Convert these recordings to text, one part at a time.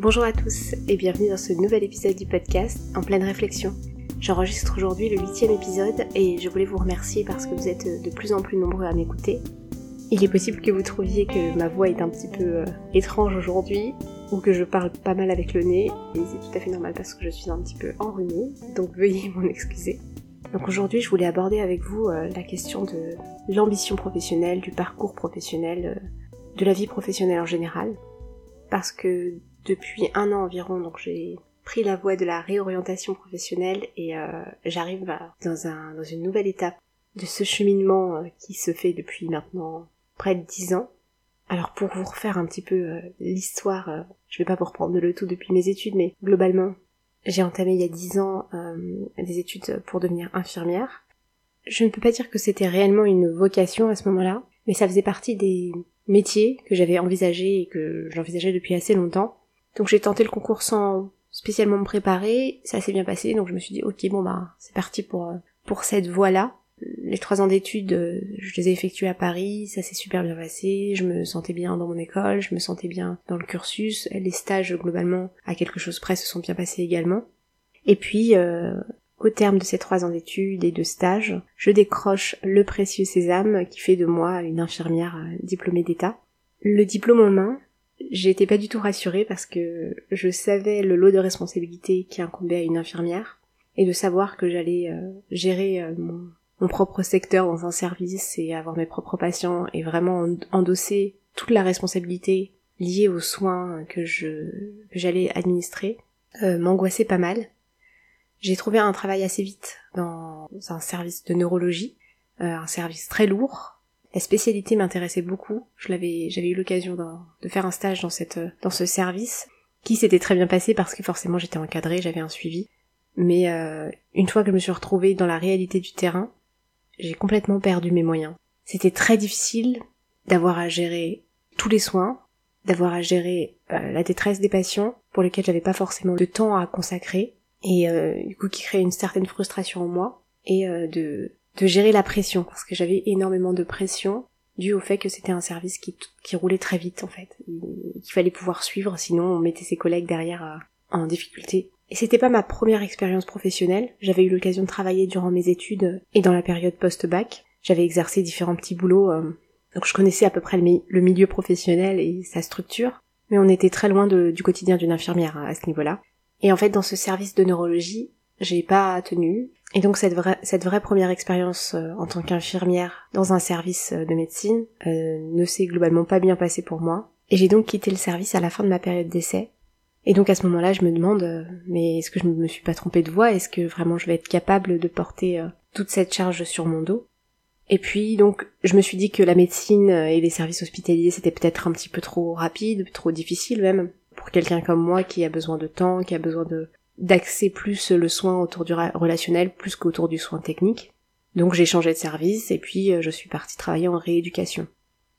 Bonjour à tous et bienvenue dans ce nouvel épisode du podcast En pleine réflexion. J'enregistre aujourd'hui le huitième épisode et je voulais vous remercier parce que vous êtes de plus en plus nombreux à m'écouter. Il est possible que vous trouviez que ma voix est un petit peu euh, étrange aujourd'hui ou que je parle pas mal avec le nez et c'est tout à fait normal parce que je suis un petit peu enrhumée, donc veuillez m'en excuser. Donc aujourd'hui je voulais aborder avec vous euh, la question de l'ambition professionnelle, du parcours professionnel, euh, de la vie professionnelle en général. Parce que depuis un an environ, donc j'ai pris la voie de la réorientation professionnelle et euh, j'arrive dans, un, dans une nouvelle étape de ce cheminement euh, qui se fait depuis maintenant près de dix ans. Alors pour vous refaire un petit peu euh, l'histoire, je vais pas vous reprendre le tout depuis mes études, mais globalement, j'ai entamé il y a dix ans des études pour devenir infirmière. Je ne peux pas dire que c'était réellement une vocation à ce moment-là, mais ça faisait partie des métiers que j'avais envisagé et que j'envisageais depuis assez longtemps. Donc j'ai tenté le concours sans spécialement me préparer, ça s'est bien passé, donc je me suis dit ok bon bah c'est parti pour euh, pour cette voie-là. Les trois ans d'études, euh, je les ai effectués à Paris, ça s'est super bien passé, je me sentais bien dans mon école, je me sentais bien dans le cursus, les stages globalement à quelque chose près se sont bien passés également. Et puis euh, au terme de ces trois ans d'études et de stages, je décroche le précieux sésame qui fait de moi une infirmière diplômée d'État. Le diplôme en main, J'étais pas du tout rassurée parce que je savais le lot de responsabilités qui incombait à une infirmière et de savoir que j'allais euh, gérer euh, mon, propre secteur dans un service et avoir mes propres patients et vraiment endosser toute la responsabilité liée aux soins que je j'allais administrer euh, m'angoissait pas mal. J'ai trouvé un travail assez vite dans un service de neurologie, un service très lourd, la spécialité m'intéressait beaucoup. Je l'avais, j'avais eu l'occasion de, faire un stage dans cette, dans ce service, qui s'était très bien passé parce que forcément j'étais encadrée, j'avais un suivi. Mais euh, une fois que je me suis retrouvée dans la réalité du terrain, j'ai complètement perdu mes moyens. C'était très difficile d'avoir à gérer tous les soins, d'avoir à gérer euh, la détresse des patients pour lesquels j'avais pas forcément de temps à consacrer et euh, du coup qui créait une certaine frustration en moi et de de gérer la pression parce que j'avais énormément de pression dû au fait que c'était un service qui, qui roulait très vite en fait, qu'il fallait pouvoir suivre sinon on mettait ses collègues derrière euh, en difficulté. Et c'était pas ma première expérience professionnelle, j'avais eu l'occasion de travailler durant mes études et dans la période post-bac, j'avais exercé différents petits boulots, euh, donc je connaissais à peu près le, milieu professionnel et sa structure, mais on était très loin du quotidien d'une infirmière à ce niveau-là. Et en fait dans ce service de neurologie, j'ai pas tenu, et donc cette vraie, première expérience euh, en tant qu'infirmière dans un service euh, de médecine euh, ne s'est globalement pas bien passée pour moi. Et j'ai donc quitté le service à la fin de ma période d'essai. Et donc à ce moment-là, je me demande, mais est-ce que je ne me suis pas trompée de voie? Est-ce que vraiment je vais être capable de porter toute cette charge sur mon dos? Et puis donc je me suis dit que la médecine et les services hospitaliers c'était peut-être un petit peu trop rapide, trop difficile même pour quelqu'un comme moi qui a besoin de temps, qui a besoin de d'axer plus le soin autour du relationnel plus qu'autour du soin technique. Donc j'ai changé de service et puis euh, je suis partie travailler en rééducation.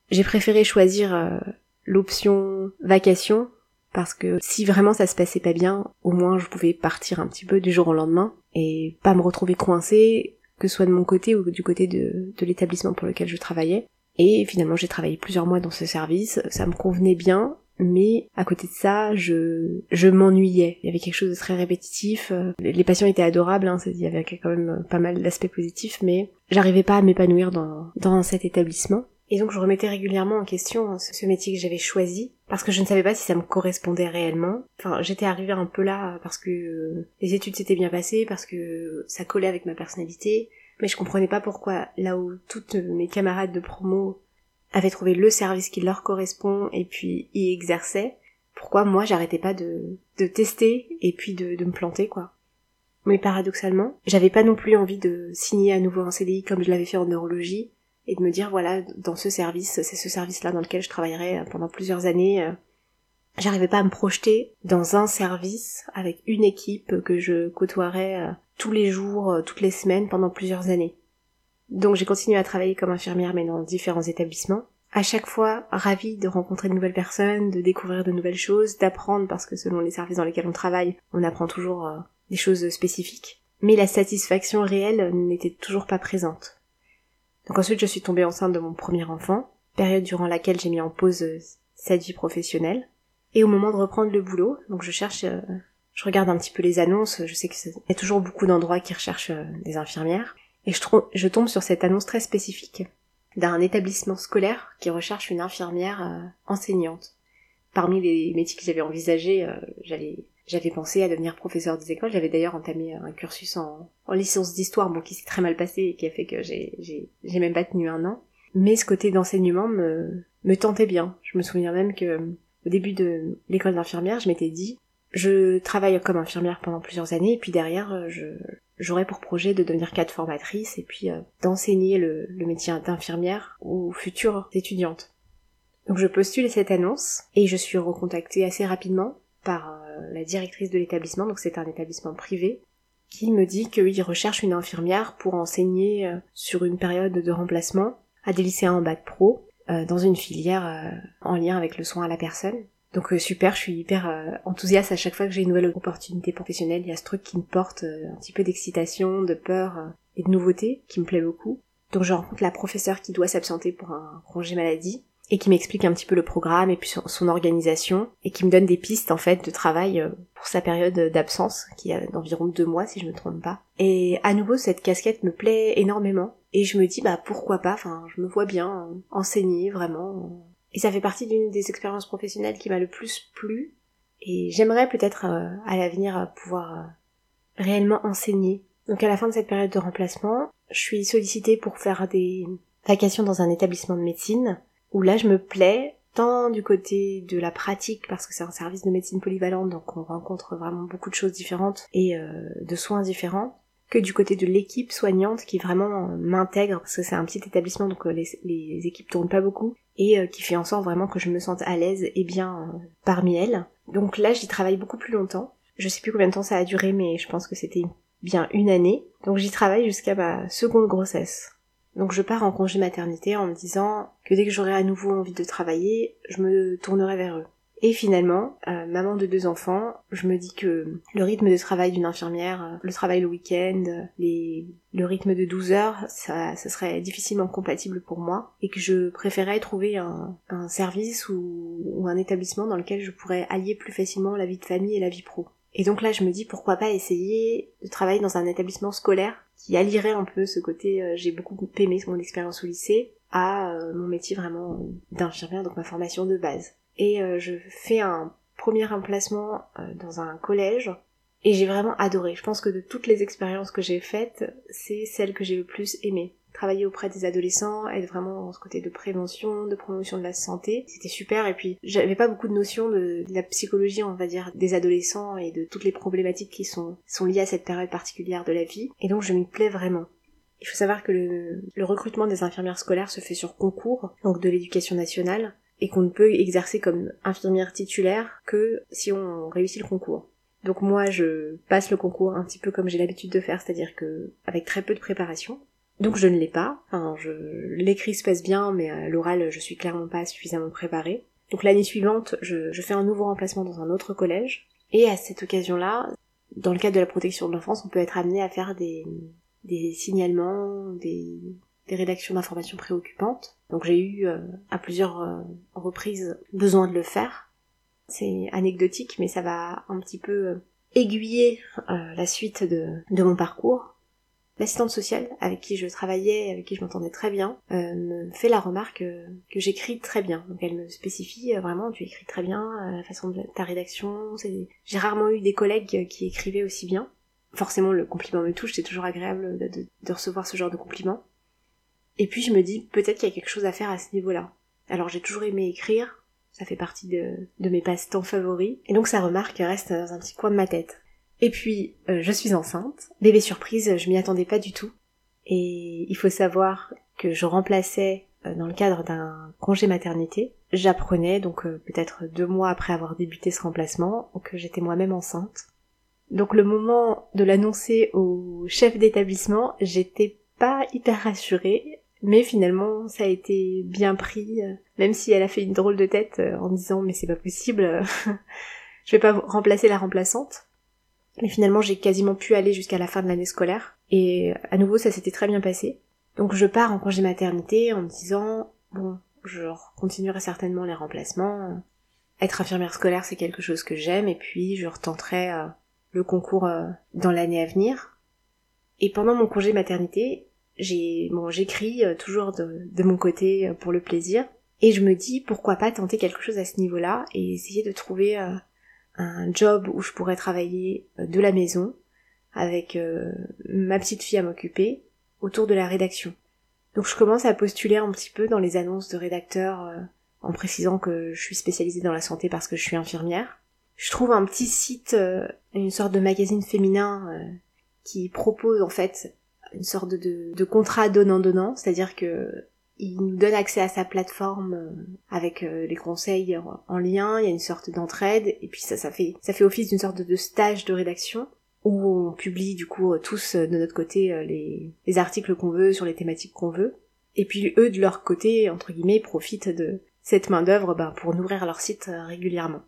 J'ai préféré choisir euh, l'option vacation parce que si vraiment ça se passait pas bien, au moins je pouvais partir un petit peu du jour au lendemain et pas me retrouver coincée, que ce soit de mon côté ou du côté de, de l'établissement pour lequel je travaillais. Et finalement j'ai travaillé plusieurs mois dans ce service, ça me convenait bien, mais à côté de ça, je, je m'ennuyais. Il y avait quelque chose de très répétitif. Euh, les patients étaient adorables, hein, il y avait quand même pas mal d'aspects positifs, mais j'arrivais pas à m'épanouir dans, dans cet établissement. Et donc je remettais régulièrement en question ce métier que j'avais choisi, parce que je ne savais pas si ça me correspondait réellement. Enfin, j'étais arrivée un peu là parce que euh, les études s'étaient bien passées, parce que ça collait avec ma personnalité, mais je comprenais pas pourquoi, là où toutes mes camarades de promo avaient trouvé le service qui leur correspond et puis y exerçaient, pourquoi moi j'arrêtais pas de, de tester et puis de, de me planter quoi. Mais paradoxalement, j'avais pas non plus envie de signer à nouveau un CDI comme je l'avais fait en neurologie et de me dire voilà dans ce service, c'est ce service-là dans lequel je travaillerai pendant plusieurs années. Euh, j'arrivais pas à me projeter dans un service avec une équipe que je côtoierais euh, tous les jours, euh, toutes les semaines pendant plusieurs années. Donc j'ai continué à travailler comme infirmière mais dans différents établissements. À chaque fois, ravie de rencontrer de nouvelles personnes, de découvrir de nouvelles choses, d'apprendre parce que selon les services dans lesquels on travaille, on apprend toujours euh, des choses spécifiques. Mais la satisfaction réelle n'était toujours pas présente. Donc ensuite je suis tombée enceinte de mon premier enfant, période durant laquelle j'ai mis en pause euh, cette vie professionnelle. Et au moment de reprendre le boulot, donc je cherche, euh, je regarde un petit peu les annonces, je sais qu'il y a toujours beaucoup d'endroits qui recherchent des infirmières, et je, je, tombe sur cette annonce très spécifique d'un établissement scolaire qui recherche une infirmière euh, enseignante. Parmi les métiers que j'avais envisagés, j'allais j'avais pensé à devenir professeur des écoles. J'avais d'ailleurs entamé un cursus en, en licence d'histoire, bon, qui s'est très mal passé et qui a fait que j'ai, même pas tenu un an. Mais ce côté d'enseignement me, me tentait bien. Je me souviens même que au début de l'école d'infirmière, je m'étais dit, je travaille comme infirmière pendant plusieurs années, et puis derrière, euh, je, j'aurais pour projet de devenir cadre formatrice, et puis euh, d'enseigner le, métier d'infirmière aux futures étudiantes. Donc je postule cette annonce, et je suis recontactée assez rapidement par euh, la directrice de l'établissement, donc c'est un établissement privé, qui me dit qu'il recherche une infirmière pour enseigner sur une période de remplacement à des lycéens en bac pro, euh, dans une filière euh, en lien avec le soin à la personne. Donc euh, super, je suis hyper enthousiaste à chaque fois que j'ai une nouvelle opportunité professionnelle. Il y a ce truc qui me porte un petit peu d'excitation, de peur et de nouveauté qui me plaît beaucoup. Donc je rencontre la professeure qui doit s'absenter pour un congé maladie et qui m'explique un petit peu le programme et puis son, organisation et qui me donne des pistes en fait de travail pour sa période d'absence qui est d'environ deux mois si je me trompe pas. Et à nouveau cette casquette me plaît énormément et je me dis, bah pourquoi pas, enfin, je me vois bien enseigner vraiment. Et ça fait partie d'une des expériences professionnelles qui m'a le plus plu. Et j'aimerais peut-être euh, à l'avenir euh, pouvoir euh, réellement enseigner. Donc à la fin de cette période de remplacement, je suis sollicitée pour faire des vacations dans un établissement de médecine, où là je me plais, tant du côté de la pratique, parce que c'est un service de médecine polyvalente, donc on rencontre vraiment beaucoup de choses différentes et de soins différents, que du côté de l'équipe soignante qui vraiment m'intègre parce que c'est un petit établissement donc euh, les, équipes tournent pas beaucoup et euh, qui fait en sorte vraiment que je me sente à l'aise et bien euh, parmi elles. Donc là j'y travaille beaucoup plus longtemps. Je sais plus combien de temps ça a duré mais je pense que c'était bien une année. Donc j'y travaille jusqu'à ma seconde grossesse. Donc je pars en congé maternité en me disant que dès que j'aurai à nouveau envie de travailler, je me tournerai vers eux. Et finalement, euh, maman de deux enfants, je me dis que le rythme de travail d'une infirmière, euh, le travail le week-end, les... le rythme de 12 heures, ça, ça serait difficilement compatible pour moi et que je préférais trouver un, service ou, ou, un établissement dans lequel je pourrais allier plus facilement la vie de famille et la vie pro. Et donc là, je me dis pourquoi pas essayer de travailler dans un établissement scolaire qui allierait un peu ce côté euh, j'ai beaucoup aimé mon expérience au lycée à mon métier vraiment d'infirmière, donc ma formation de base et euh, je fais un premier emplacement euh, dans un collège et j'ai vraiment adoré. Je pense que de toutes les expériences que j'ai faites, c'est celle que j'ai le plus aimée. Travailler auprès des adolescents, être vraiment dans ce côté de prévention, de promotion de la santé, c'était super. Et puis, j'avais pas beaucoup de notions de, la psychologie, on va dire, des adolescents et de toutes les problématiques qui sont, liées à cette période particulière de la vie. Et donc, je m'y plais vraiment. Il faut savoir que le recrutement des infirmières scolaires se fait sur concours, donc de l'éducation nationale et qu'on ne peut exercer comme infirmière titulaire que si on réussit le concours. Donc moi je passe le concours un petit peu comme j'ai l'habitude de faire, c'est-à-dire que avec très peu de préparation. Donc je ne l'ai pas, enfin je l'écrit se passe bien, mais à l'oral je suis clairement pas suffisamment préparée. Donc l'année suivante, je, fais un nouveau remplacement dans un autre collège, et à cette occasion-là, dans le cadre de la protection de l'enfance, on peut être amené à faire des signalements, des, des rédactions d'informations préoccupantes. Donc j'ai eu euh, à plusieurs euh, reprises besoin de le faire. C'est anecdotique, mais ça va un petit peu euh, aiguiller la suite de, de mon parcours. L'assistante sociale avec qui je travaillais, avec qui je m'entendais très bien, me fait la remarque que j'écris très bien. Donc elle me spécifie vraiment, tu écris très bien, la façon de ta rédaction. J'ai rarement eu des collègues qui écrivaient aussi bien. Forcément, le compliment me touche, c'est toujours agréable de recevoir ce genre de compliment. Et puis je me dis, peut-être qu'il y a quelque chose à faire à ce niveau-là. Alors j'ai toujours aimé écrire, ça fait partie de, mes passe-temps favoris, et donc sa remarque reste dans un petit coin de ma tête. Et puis, euh, je suis enceinte. Bébé surprise, je m'y attendais pas du tout. Et il faut savoir que je remplaçais euh, dans le cadre d'un congé maternité. J'apprenais donc euh, peut-être deux mois après avoir débuté ce remplacement que j'étais moi-même enceinte. Donc le moment de l'annoncer au chef d'établissement, j'étais pas hyper rassurée mais finalement, ça a été bien pris, euh, même si elle a fait une drôle de tête euh, en disant mais c'est pas possible, je vais pas remplacer la remplaçante. Mais finalement, j'ai quasiment pu aller jusqu'à la fin de l'année scolaire. Et à nouveau, ça s'était très bien passé. Donc je pars en congé maternité en me disant, bon, je continuerai certainement les remplacements. être infirmière scolaire, c'est quelque chose que j'aime, et puis je retenterai euh, le concours euh, dans l'année à venir. Et pendant mon congé maternité, j'ai bon, j'écris euh, toujours de, de, mon côté pour le plaisir, et je me dis pourquoi pas tenter quelque chose à ce niveau-là et essayer de trouver un job où je pourrais travailler de la maison avec ma petite fille à m'occuper autour de la rédaction. Donc je commence à postuler un petit peu dans les annonces de rédacteurs en précisant que je suis spécialisée dans la santé parce que je suis infirmière. Je trouve un petit site, euh, une sorte de magazine féminin euh, qui propose en fait une sorte de, de contrat donnant-donnant, c'est-à-dire que il nous donne accès à sa plateforme euh, avec les conseils en, lien, il y a une sorte d'entraide, et puis ça, ça fait, ça fait office d'une sorte de stage de rédaction où on publie du coup tous de notre côté les, les articles qu'on veut sur les thématiques qu'on veut. Et puis eux de leur côté, entre guillemets, profitent de, cette main d'œuvre ben, pour nourrir leur site euh, régulièrement.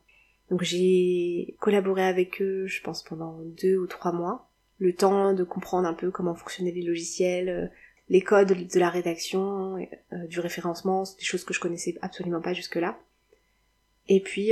Donc j'ai collaboré avec eux, je pense, pendant deux ou trois mois, le temps de comprendre un peu comment fonctionnaient les logiciels, euh, les codes de la rédaction, euh, du référencement, des choses que je connaissais absolument pas jusque-là. Et puis,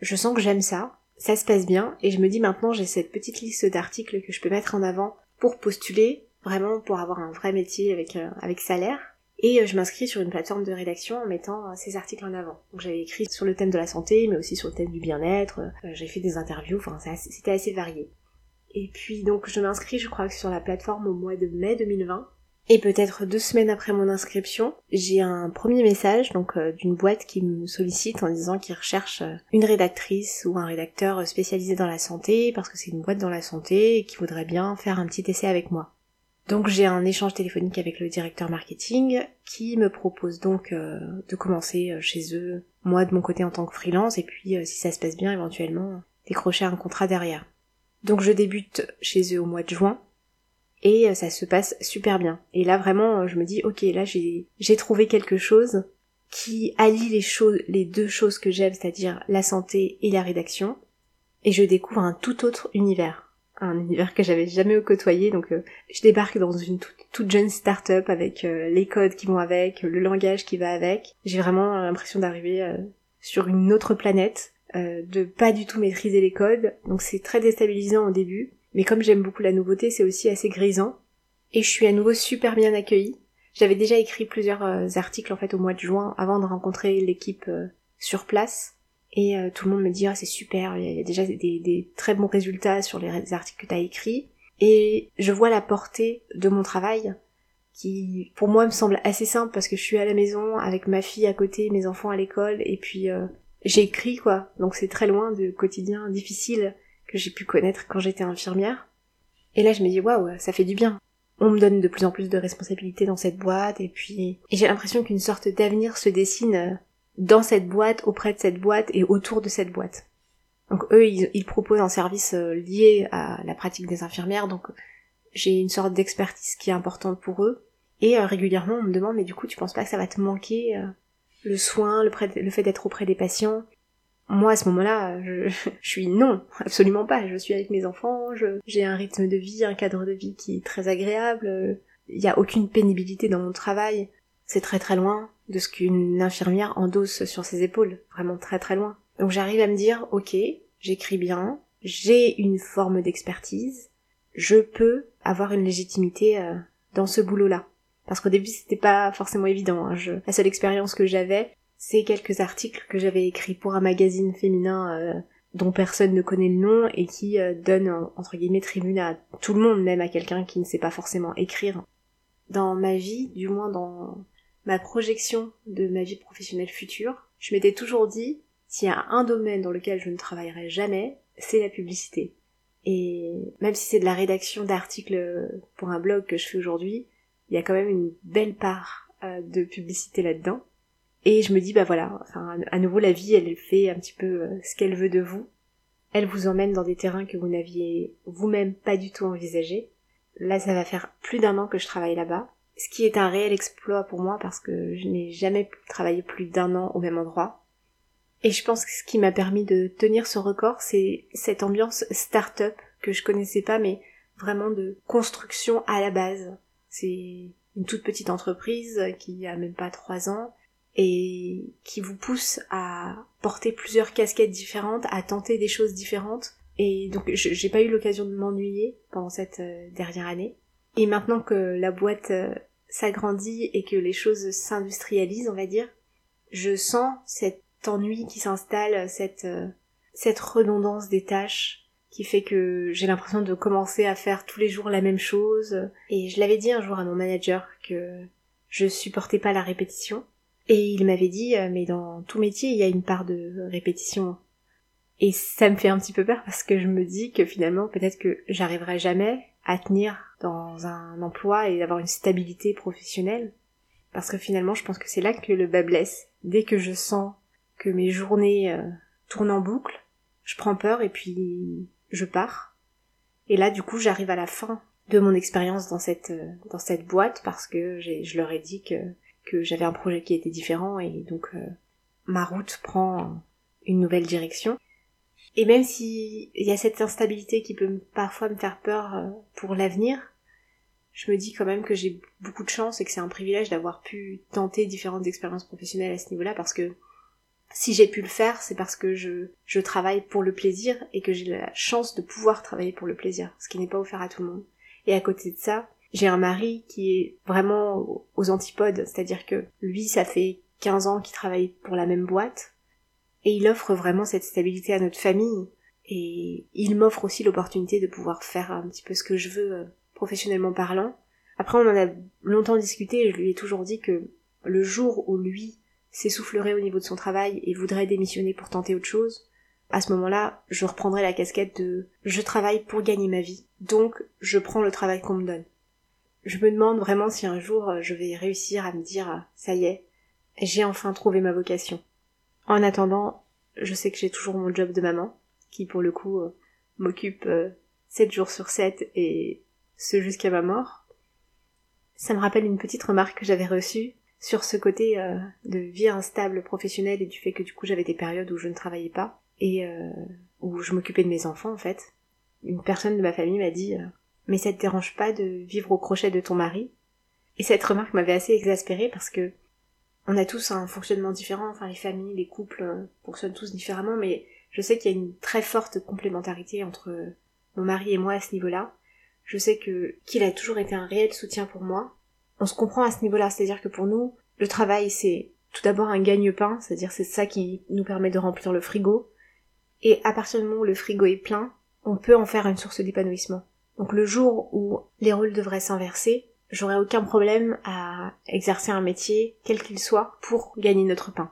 je sens que j'aime ça, ça se passe bien, et je me dis maintenant j'ai cette petite liste d'articles que je peux mettre en avant pour postuler, vraiment pour avoir un vrai métier avec, avec salaire. Et euh, je m'inscris sur une plateforme de rédaction en mettant euh, ces articles en avant. Donc j'avais écrit sur le thème de la santé, mais aussi sur le thème du bien-être. Euh, j'ai fait des interviews, enfin c'était assez varié. Et puis donc je m'inscris, je crois que sur la plateforme au mois de mai 2020. Et peut-être deux semaines après mon inscription, j'ai un premier message donc d'une boîte qui me sollicite en disant qu'ils recherchent une rédactrice ou un rédacteur spécialisé dans la santé parce que c'est une boîte dans la santé et qui voudrait bien faire un petit essai avec moi. Donc j'ai un échange téléphonique avec le directeur marketing qui me propose donc euh, de commencer euh, chez eux, moi de mon côté en tant que freelance, et puis euh, si ça se passe bien éventuellement décrocher un contrat derrière. Donc je débute chez eux au mois de juin et ça se passe super bien. Et là vraiment je me dis ok là j'ai trouvé quelque chose qui allie les choses les deux choses que j'aime, c'est-à-dire la santé et la rédaction, et je découvre un tout autre univers un univers que j'avais jamais côtoyé. Donc euh, je débarque dans une toute, jeune start-up avec euh, les codes qui vont avec, le langage qui va avec. J'ai vraiment l'impression d'arriver euh, sur une autre planète, de pas du tout maîtriser les codes. Donc c'est très déstabilisant au début. Mais comme j'aime beaucoup la nouveauté, c'est aussi assez grisant. Et je suis à nouveau super bien accueillie. J'avais déjà écrit plusieurs articles en fait au mois de juin avant de rencontrer l'équipe sur place. Et euh, tout le monde me dit ah c'est super, il y a déjà des, très bons résultats sur les articles que tu as écrits. Et je vois la portée de mon travail qui pour moi me semble assez simple parce que je suis à la maison avec ma fille à côté, mes enfants à l'école et puis euh, j'écris quoi. Donc c'est très loin du quotidien difficile que j'ai pu connaître quand j'étais infirmière. Et là je me dis waouh, ça fait du bien. On me donne de plus en plus de responsabilités dans cette boîte et puis et j'ai l'impression qu'une sorte d'avenir se dessine euh, dans cette boîte, auprès de cette boîte et autour de cette boîte. Donc eux, ils, proposent un service euh, lié à la pratique des infirmières, donc j'ai une sorte d'expertise qui est importante pour eux. Et euh, régulièrement, on me demande, mais du coup, tu penses pas que ça va te manquer le soin, le, fait d'être auprès des patients Moi, à ce moment-là, je, je, suis non, absolument pas. Je suis avec mes enfants, j'ai un rythme de vie, un cadre de vie qui est très agréable. Il n'y a aucune pénibilité dans mon travail. C'est très très loin de ce qu'une infirmière endosse sur ses épaules, vraiment très très loin. Donc j'arrive à me dire, ok, j'écris bien, j'ai une forme d'expertise, je peux avoir une légitimité euh, dans ce boulot-là. Parce qu'au début c'était pas forcément évident. Hein. La seule expérience que j'avais, c'est quelques articles que j'avais écrits pour un magazine féminin euh, dont personne ne connaît le nom et qui euh, donne entre guillemets tribune à tout le monde, même à quelqu'un qui ne sait pas forcément écrire. Dans ma vie, du moins dans ma projection de ma vie professionnelle future, je m'étais toujours dit, s'il y a un domaine dans lequel je ne travaillerai jamais, c'est la publicité. Et même si c'est de la rédaction d'articles pour un blog que je fais aujourd'hui, il y a quand même une belle part euh, de publicité là-dedans. Et je me dis, bah voilà, enfin, à nouveau, la vie, elle fait un petit peu euh, ce qu'elle veut de vous. Elle vous emmène dans des terrains que vous n'aviez vous-même pas du tout envisagés. Là, ça va faire plus d'un an que je travaille là-bas ce qui est un réel exploit pour moi parce que je n'ai jamais travaillé plus d'un an au même endroit. Et je pense que ce qui m'a permis de tenir ce record, c'est cette ambiance start-up que je connaissais pas, mais vraiment de construction à la base. C'est une toute petite entreprise qui a même pas trois ans et qui vous pousse à porter plusieurs casquettes différentes, à tenter des choses différentes. Et donc j'ai pas eu l'occasion de m'ennuyer pendant cette euh, dernière année. Et maintenant que la boîte euh, s'agrandit et que les choses s'industrialisent, on va dire, je sens cet ennui qui s'installe, cette, euh, cette redondance des tâches qui fait que j'ai l'impression de commencer à faire tous les jours la même chose. Et je l'avais dit un jour à mon manager que je supportais pas la répétition. Et il m'avait dit, euh, mais dans tout métier, il y a une part de répétition. Et ça me fait un petit peu peur parce que je me dis que finalement, peut-être que j'arriverai jamais à tenir dans un emploi et d'avoir une stabilité professionnelle. Parce que finalement, je pense que c'est là que le bas blesse. Dès que je sens que mes journées euh, tournent en boucle, je prends peur et puis je pars. Et là, du coup, j'arrive à la fin de mon expérience dans cette euh, dans cette boîte parce que je leur ai dit que que j'avais un projet qui était différent et donc euh, ma route prend une nouvelle direction. Et même si il y a cette instabilité qui peut parfois me faire peur euh, pour l'avenir, je me dis quand même que j'ai beaucoup de chance et que c'est un privilège d'avoir pu tenter différentes expériences professionnelles à ce niveau-là parce que si j'ai pu le faire, c'est parce que je, je travaille pour le plaisir et que j'ai la chance de pouvoir travailler pour le plaisir, ce qui n'est pas offert à tout le monde. Et à côté de ça, j'ai un mari qui est vraiment aux antipodes, c'est-à-dire que lui, ça fait 15 ans qu'il travaille pour la même boîte, et il offre vraiment cette stabilité à notre famille, et il m'offre aussi l'opportunité de pouvoir faire un petit peu ce que je veux euh, professionnellement parlant. Après, on en a longtemps discuté, et je lui ai toujours dit que le jour où lui s'essoufflerait au niveau de son travail et voudrait démissionner pour tenter autre chose, à ce moment-là, je reprendrai la casquette de je travaille pour gagner ma vie, donc je prends le travail qu'on me donne. Je me demande vraiment si un jour euh, je vais réussir à me dire euh, ça y est, j'ai enfin trouvé ma vocation. En attendant, je sais que j'ai toujours mon job de maman, qui pour le coup euh, m'occupe 7 jours sur 7 et ce jusqu'à ma mort. Ça me rappelle une petite remarque que j'avais reçue sur ce côté de vie instable professionnelle et du fait que du coup j'avais des périodes où je ne travaillais pas et où je m'occupais de mes enfants en fait. Une personne de ma famille m'a dit mais ça te dérange pas de vivre au crochet de ton mari? Et cette remarque m'avait assez exaspérée parce que on a tous un fonctionnement différent, enfin les familles, les couples euh, fonctionnent tous différemment, mais je sais qu'il y a une très forte complémentarité entre mon mari et moi à ce niveau-là. Je sais que qu'il a toujours été un réel soutien pour moi. On se comprend à ce niveau-là, c'est-à-dire que pour nous, le travail c'est tout d'abord un gagne-pain, c'est-à-dire c'est ça qui nous permet de remplir le frigo. Et à partir du moment où le frigo est plein, on peut en faire une source d'épanouissement. Donc le jour où les rôles devraient s'inverser, j'aurais aucun problème à exercer un métier, quel qu'il soit, pour gagner notre pain.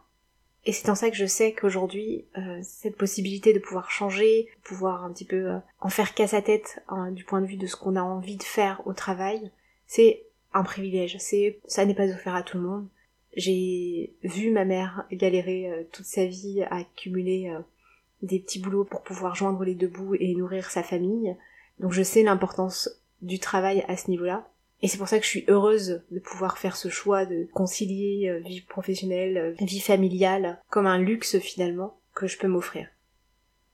Et c'est en ça que je sais qu'aujourd'hui, euh, cette possibilité de pouvoir changer, de pouvoir un petit peu euh, en faire qu'à sa tête hein, du point de vue de ce qu'on a envie de faire au travail, c'est un privilège. C'est, ça n'est pas offert à tout le monde. J'ai vu ma mère galérer euh, toute sa vie à accumuler des petits boulots pour pouvoir joindre les deux bouts et nourrir sa famille. Donc je sais l'importance du travail à ce niveau-là. Et c'est pour ça que je suis heureuse de pouvoir faire ce choix de concilier euh, vie professionnelle, euh, vie familiale, comme un luxe finalement que je peux m'offrir.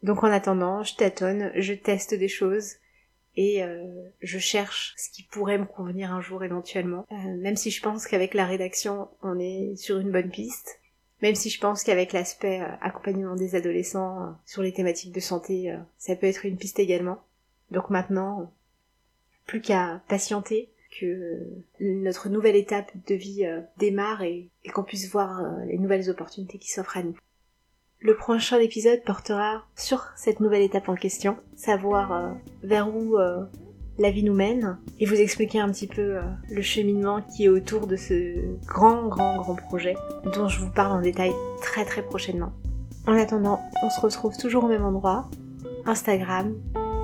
Donc en attendant, je tâtonne, je teste des choses et euh, je cherche ce qui pourrait me convenir un jour éventuellement. même si je pense qu'avec la rédaction, on est sur une bonne piste. Même si je pense qu'avec l'aspect accompagnement des adolescents sur les thématiques de santé, ça peut être une piste également. Donc maintenant, plus qu'à patienter que notre nouvelle étape de vie euh, démarre et, qu'on puisse voir euh, les nouvelles opportunités qui s'offrent à nous. Le prochain épisode portera sur cette nouvelle étape en question, savoir euh, vers où la vie nous mène et vous expliquer un petit peu le cheminement qui est autour de ce grand grand grand projet dont je vous parle en détail très très prochainement. En attendant, on se retrouve toujours au même endroit, Instagram,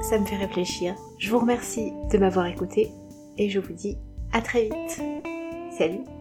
ça me fait réfléchir. Je vous remercie de m'avoir écouté et je vous dis à très vite. Salut